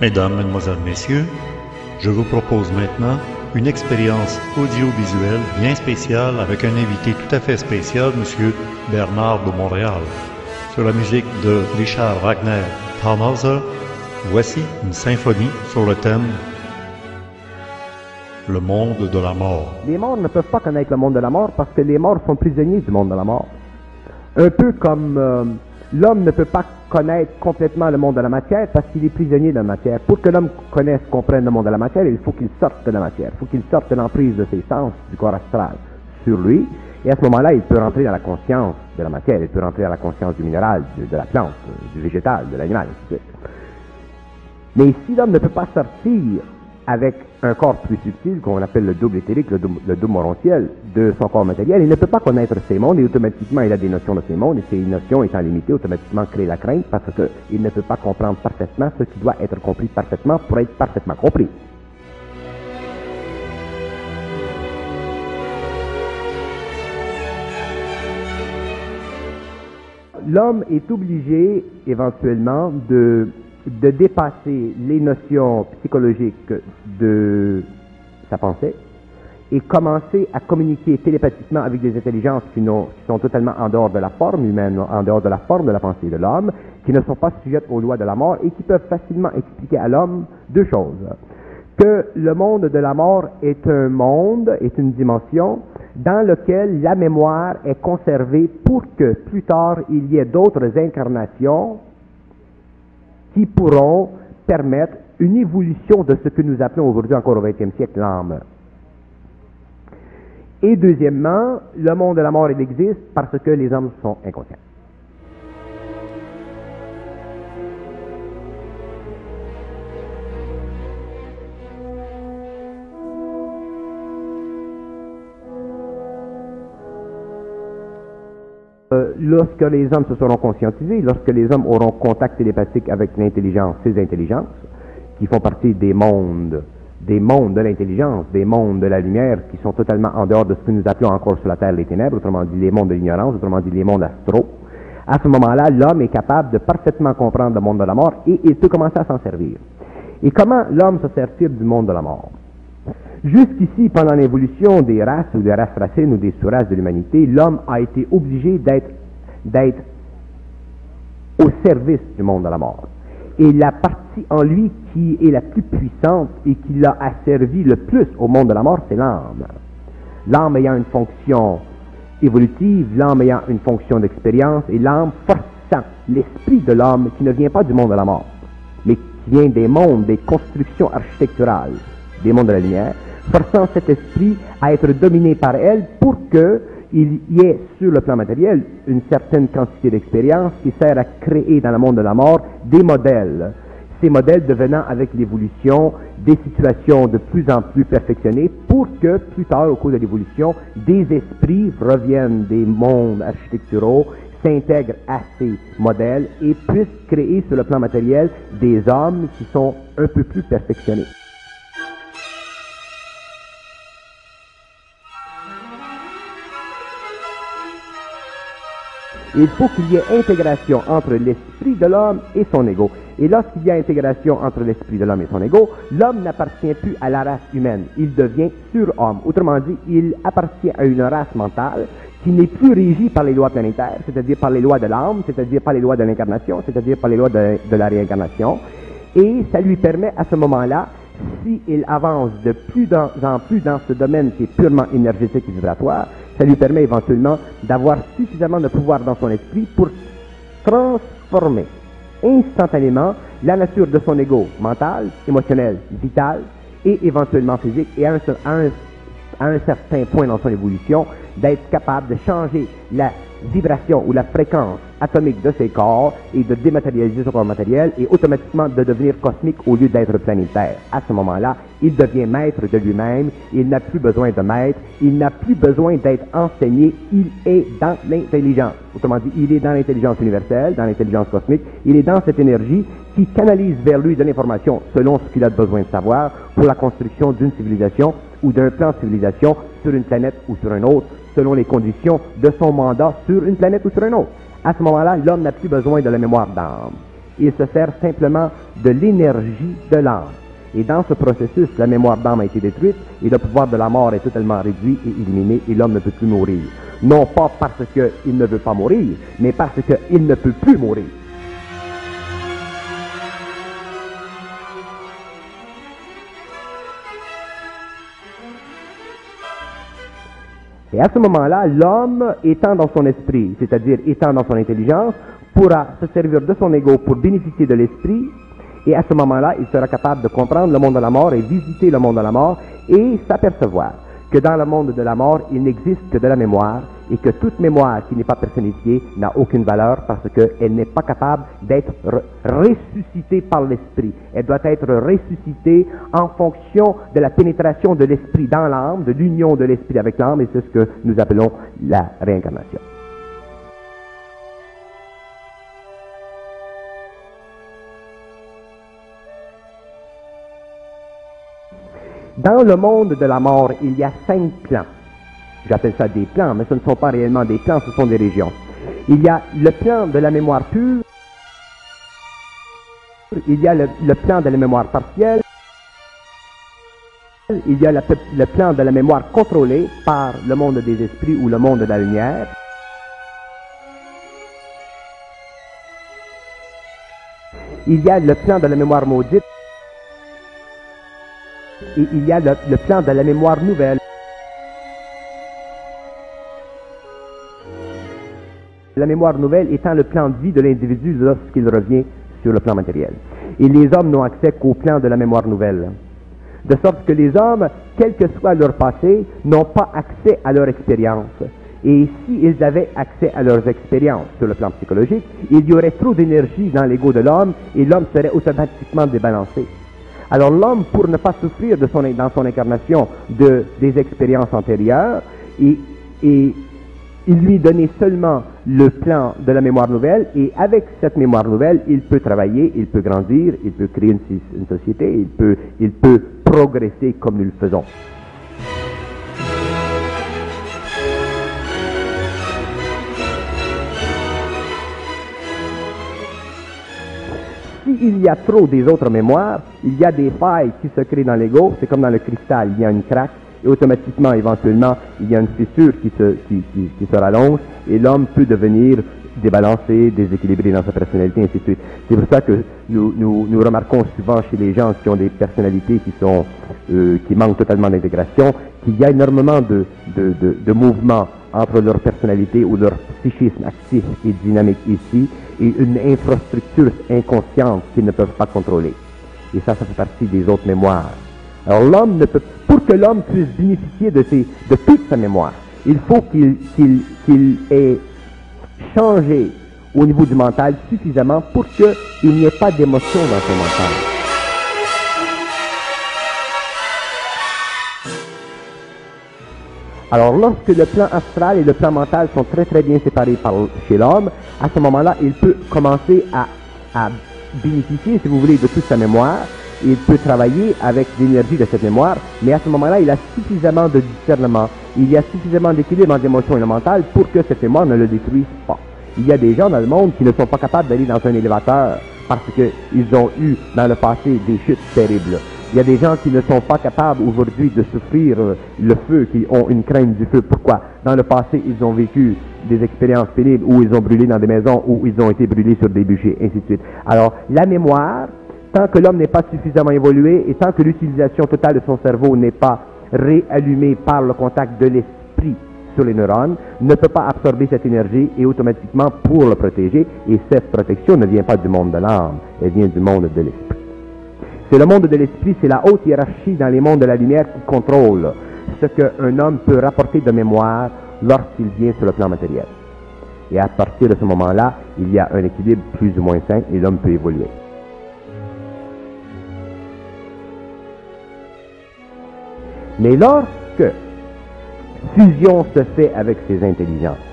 Mesdames, Mesdemoiselles, Messieurs, je vous propose maintenant une expérience audiovisuelle bien spéciale avec un invité tout à fait spécial, M. Bernard de Montréal. Sur la musique de Richard Wagner Tannhauser, voici une symphonie sur le thème Le monde de la mort. Les morts ne peuvent pas connaître le monde de la mort parce que les morts sont prisonniers du monde de la mort. Un peu comme euh, l'homme ne peut pas connaître complètement le monde de la matière parce qu'il est prisonnier de la matière. Pour que l'homme connaisse, comprenne le monde de la matière, il faut qu'il sorte de la matière. Il faut qu'il sorte de l'emprise de ses sens, du corps astral, sur lui. Et à ce moment-là, il peut rentrer dans la conscience de la matière. Il peut rentrer dans la conscience du minéral, de, la plante, du végétal, de l'animal, suite. Mais si l'homme ne peut pas sortir avec un corps plus subtil, qu'on appelle le double éthérique, le double, le morontiel, de son corps matériel, il ne peut pas connaître ces mondes et automatiquement il a des notions de ces mondes et ces notions étant limitées, automatiquement créent la crainte parce qu'il ne peut pas comprendre parfaitement ce qui doit être compris parfaitement pour être parfaitement compris. L'homme est obligé éventuellement de de dépasser les notions psychologiques de sa pensée et commencer à communiquer télépathiquement avec des intelligences qui, qui, sont totalement en dehors de la forme humaine, en dehors de la forme de la pensée de l'homme, qui ne sont pas sujettes aux lois de la mort et qui peuvent facilement expliquer à l'homme deux choses. Que le monde de la mort est un monde, est une dimension dans lequel la mémoire est conservée pour que plus tard il y ait d'autres incarnations qui pourront permettre une évolution de ce que nous appelons aujourd'hui encore au XXe siècle l'âme. Et deuxièmement, le monde de la mort, il existe parce que les hommes sont inconscients. Lorsque les hommes se seront conscientisés, lorsque les hommes auront contact télépathique avec l'intelligence, ces intelligences, qui font partie des mondes, des mondes de l'intelligence, des mondes de la lumière, qui sont totalement en dehors de ce que nous appelons encore sur la Terre les ténèbres, autrement dit les mondes de l'ignorance, autrement dit les mondes astraux, à ce moment-là, l'homme est capable de parfaitement comprendre le monde de la mort et il peut commencer à s'en servir. Et comment l'homme se sert-il du monde de la mort? Jusqu'ici, pendant l'évolution des races ou des races racines ou des sous-races de l'humanité, l'homme a été obligé d'être, d'être au service du monde de la mort. Et la partie en lui qui est la plus puissante et qui l'a asservi le plus au monde de la mort, c'est l'âme. L'âme ayant une fonction évolutive, l'âme ayant une fonction d'expérience, et l'âme forçant l'esprit de l'homme qui ne vient pas du monde de la mort, mais qui vient des mondes, des constructions architecturales, des mondes de la lumière, forçant cet esprit à être dominé par elle pour que il y ait sur le plan matériel une certaine quantité d'expérience qui sert à créer dans le monde de la mort des modèles. Ces modèles devenant avec l'évolution des situations de plus en plus perfectionnées pour que plus tard au cours de l'évolution des esprits reviennent des mondes architecturaux s'intègrent à ces modèles et puissent créer sur le plan matériel des hommes qui sont un peu plus perfectionnés. Il faut qu'il y ait intégration entre l'esprit de l'homme et son ego. Et lorsqu'il y a intégration entre l'esprit de l'homme et son ego, l'homme n'appartient plus à la race humaine. Il devient surhomme. Autrement dit, il appartient à une race mentale qui n'est plus régie par les lois planétaires, c'est-à-dire par les lois de l'âme, c'est-à-dire par les lois de l'incarnation, c'est-à-dire par les lois de, de, la réincarnation. Et ça lui permet à ce moment-là, s'il avance de plus en plus dans ce domaine qui est purement énergétique et vibratoire, ça lui permet éventuellement d'avoir suffisamment de pouvoir dans son esprit pour transformer instantanément la nature de son ego mental, émotionnel, vital et éventuellement physique et à un, à un, à un certain point dans son évolution d'être capable de changer la vibration ou la fréquence atomique de ses corps et de dématérialiser son corps matériel et automatiquement de devenir cosmique au lieu d'être planétaire. À ce moment-là, il devient maître de lui-même, il n'a plus besoin de maître, il n'a plus besoin d'être enseigné, il est dans l'intelligence. Autrement dit, il est dans l'intelligence universelle, dans l'intelligence cosmique, il est dans cette énergie qui canalise vers lui de l'information selon ce qu'il a besoin de savoir pour la construction d'une civilisation ou d'un plan de civilisation sur une planète ou sur un autre, selon les conditions de son mandat sur une planète ou sur un autre. À ce moment-là, l'homme n'a plus besoin de la mémoire d'âme. il se sert simplement de l'énergie de l'âme. Et dans ce processus, la mémoire d'âme a été détruite et le pouvoir de la mort est totalement réduit et éliminé et l'homme ne peut plus mourir. Non pas parce qu'il ne veut pas mourir, mais parce qu'il ne peut plus mourir. Et à ce moment-là, l'homme, étant dans son esprit, c'est-à-dire étant dans son intelligence, pourra se servir de son ego pour bénéficier de l'esprit. Et à ce moment-là, il sera capable de comprendre le monde de la mort et visiter le monde de la mort et s'apercevoir que dans le monde de la mort, il n'existe que de la mémoire et que toute mémoire qui n'est pas personnifiée n'a aucune valeur parce qu'elle n'est pas capable d'être ressuscitée par l'esprit. Elle doit être ressuscitée en fonction de la pénétration de l'esprit dans l'âme, de l'union de l'esprit avec l'âme, et c'est ce que nous appelons la réincarnation. Dans le monde de la mort, il y a cinq plans. J'appelle ça des plans, mais ce ne sont pas réellement des plans, ce sont des régions. Il y a le plan de la mémoire pure, il y a le, plan de la mémoire partielle, il y a le plan de la mémoire contrôlée par le monde des esprits ou le monde de la lumière. Il y a le plan de la mémoire maudite et il y a le, plan de la mémoire nouvelle. La mémoire nouvelle étant le plan de vie de l'individu lorsqu'il revient sur le plan matériel. Et les hommes n'ont accès qu'au plan de la mémoire nouvelle. De sorte que les hommes, quel que soit leur passé, n'ont pas accès à leur expérience. Et s'ils avaient accès à leurs expériences sur le plan psychologique, il y aurait trop d'énergie dans l'ego de l'homme et l'homme serait automatiquement débalancé. Alors l'homme, pour ne pas souffrir de son, dans son incarnation de, des expériences antérieures, il lui donnait seulement le plan de la mémoire nouvelle, et avec cette mémoire nouvelle, il peut travailler, il peut grandir, il peut créer une, une société, il peut, il peut progresser comme nous le faisons. S'il y a trop des autres mémoires, il y a des failles qui se créent dans l'ego. C'est comme dans le cristal, il y a une craque et automatiquement, éventuellement, il y a une fissure qui se, qui, qui, se rallonge et l'homme peut devenir débalancé, déséquilibré dans sa personnalité, ainsi de suite. C'est pour ça que nous, nous, remarquons souvent chez les gens qui ont des personnalités qui sont, euh, qui manquent totalement d'intégration, qu'il y a énormément de, de, de, de mouvements entre leur personnalité ou leur psychisme actif et dynamique ici et une infrastructure inconsciente qu'ils ne peuvent pas contrôler. Et ça, ça fait partie des autres mémoires. Alors l'homme ne peut, pour que l'homme puisse bénéficier de, ses, de toute sa mémoire, il faut qu'il qu'il ait changé au niveau du mental suffisamment pour qu'il n'y ait pas d'émotion dans son mental. Alors, lorsque le plan astral et le plan mental sont très très bien séparés par, chez l'homme, à ce moment-là, il peut commencer à, à bénéficier, si vous voulez, de toute sa mémoire. Il peut travailler avec l'énergie de cette mémoire, mais à ce moment-là, il a suffisamment de discernement, il y a suffisamment d'équilibre entre l'émotion et le mental pour que cette mémoire ne le détruise pas. Il y a des gens dans le monde qui ne sont pas capables d'aller dans un élévateur parce qu'ils ont eu dans le passé des chutes terribles. Il y a des gens qui ne sont pas capables aujourd'hui de souffrir le feu, qui ont une crainte du feu. Pourquoi? Dans le passé, ils ont vécu des expériences pénibles où ils ont brûlé dans des maisons, où ils ont été brûlés sur des bûchers, ainsi de suite. Alors, la mémoire, tant que l'homme n'est pas suffisamment évolué et tant que l'utilisation totale de son cerveau n'est pas réallumée par le contact de l'esprit sur les neurones, ne peut pas absorber cette énergie et automatiquement pour le protéger. Et cette protection ne vient pas du monde de l'âme, elle vient du monde de l'esprit. C'est le monde de l'esprit, c'est la haute hiérarchie dans les mondes de la lumière qui contrôle ce qu'un homme peut rapporter de mémoire lorsqu'il vient sur le plan matériel. Et à partir de ce moment-là, il y a un équilibre plus ou moins sain et l'homme peut évoluer. Mais lorsque fusion se fait avec ces intelligences,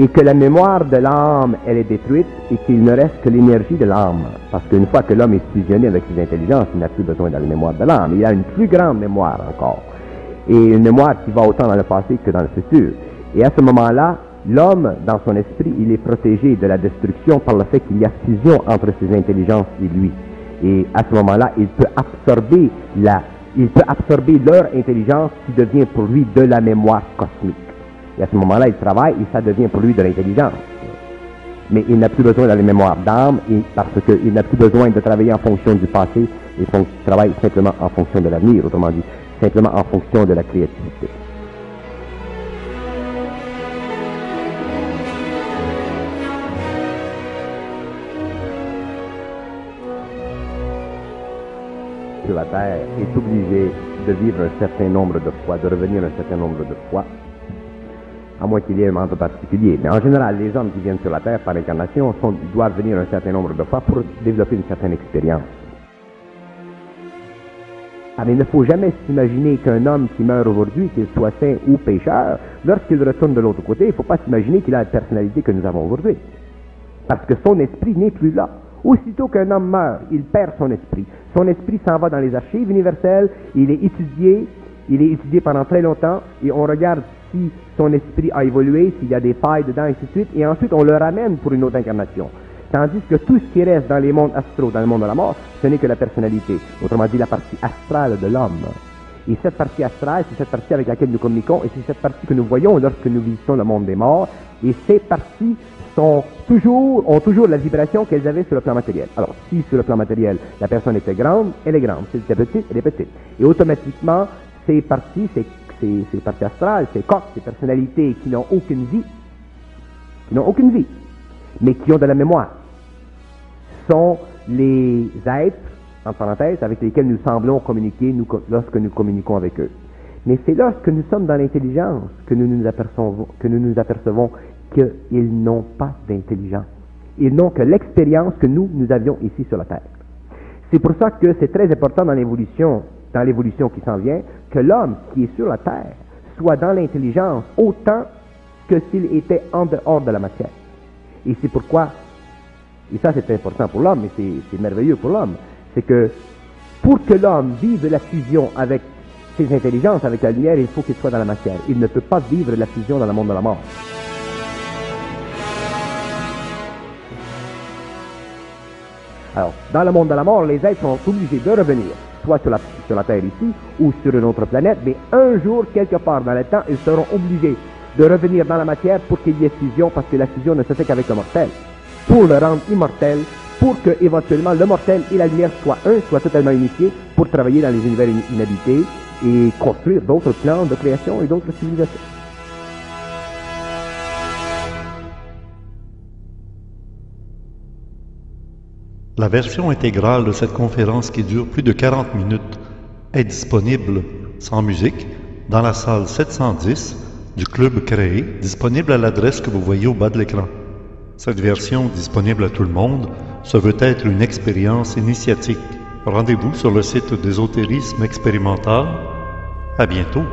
et que la mémoire de l'âme, elle est détruite et qu'il ne reste que l'énergie de l'âme. Parce qu'une fois que l'homme est fusionné avec ses intelligences, il n'a plus besoin de la mémoire de l'âme. Il a une plus grande mémoire encore. Et une mémoire qui va autant dans le passé que dans le futur. Et à ce moment-là, L'homme, dans son esprit, il est protégé de la destruction par le fait qu'il y a fusion entre ses intelligences et lui. Et à ce moment-là, il peut absorber la, il peut absorber leur intelligence qui devient pour lui de la mémoire cosmique. Et à ce moment-là, il travaille et ça devient pour lui de l'intelligence. Mais il n'a plus besoin la mémoire d'âme parce qu'il n'a plus besoin de travailler en fonction du passé, il travaille simplement en fonction de l'avenir, autrement dit, simplement en fonction de la créativité. la Terre est obligé de vivre un certain nombre de fois, de revenir un certain nombre de fois, à moins qu'il y ait un membre particulier. Mais en général, les hommes qui viennent sur la Terre par incarnation doivent venir un certain nombre de fois pour développer une certaine expérience. Ah, mais il ne faut jamais s'imaginer qu'un homme qui meurt aujourd'hui, qu'il soit saint ou pécheur, lorsqu'il retourne de l'autre côté, il ne faut pas s'imaginer qu'il a la personnalité que nous avons aujourd'hui. Parce que son esprit n'est plus là. Aussitôt qu'un homme meurt, il perd son esprit. Son esprit s'en va dans les archives universelles, il est étudié, il est étudié pendant très longtemps, et on regarde si son esprit a évolué, s'il y a des failles dedans, et ainsi de suite, et ensuite on le ramène pour une autre incarnation. Tandis que tout ce qui reste dans les mondes astraux, dans le monde de la mort, ce n'est que la personnalité, autrement dit la partie astrale de l'homme. Et cette partie astrale, c'est cette partie avec laquelle nous communiquons, et c'est cette partie que nous voyons lorsque nous visitons le monde des morts, et ces parties sont toujours, ont toujours la vibration qu'elles avaient sur le plan matériel. Alors, si sur le plan matériel, la personne était grande, elle est grande. Si elle était petite, elle est petite. Et automatiquement, ces parties, ces, ces, parties astrales, ces corps, ces personnalités qui n'ont aucune vie, qui n'ont aucune vie, mais qui ont de la mémoire, sont les êtres, en parenthèse, avec lesquels nous semblons communiquer lorsque nous communiquons avec eux. Mais c'est lorsque nous sommes dans l'intelligence que nous nous apercevons, que nous nous apercevons qu'ils n'ont pas d'intelligence. Ils n'ont que l'expérience que nous, nous avions ici sur la Terre. C'est pour ça que c'est très important dans l'évolution, dans l'évolution qui s'en vient, que l'homme qui est sur la Terre soit dans l'intelligence autant que s'il était en dehors de la matière. Et c'est pourquoi, et ça c'est important pour l'homme, mais c'est merveilleux pour l'homme, c'est que pour que l'homme vive la fusion avec ses intelligences, avec la lumière, il faut qu'il soit dans la matière. Il ne peut pas vivre la fusion dans le monde de la mort. Alors, dans le monde de la mort, les êtres sont obligés de revenir, soit sur la, Terre ici, ou sur une autre planète, mais un jour, quelque part dans le temps, ils seront obligés de revenir dans la matière pour qu'il y ait fusion, parce que la fusion ne se fait qu'avec le mortel. Pour le rendre immortel, pour que éventuellement le mortel et la lumière soient un, soient totalement unifiés, pour travailler dans les univers inhabités et construire d'autres plans de création et d'autres civilisations. La version intégrale de cette conférence qui dure plus de 40 minutes est disponible sans musique dans la salle 710 du club créé, disponible à l'adresse que vous voyez au bas de l'écran. Cette version disponible à tout le monde se veut être une expérience initiatique. Rendez-vous sur le site d'ésotérisme expérimental. À bientôt.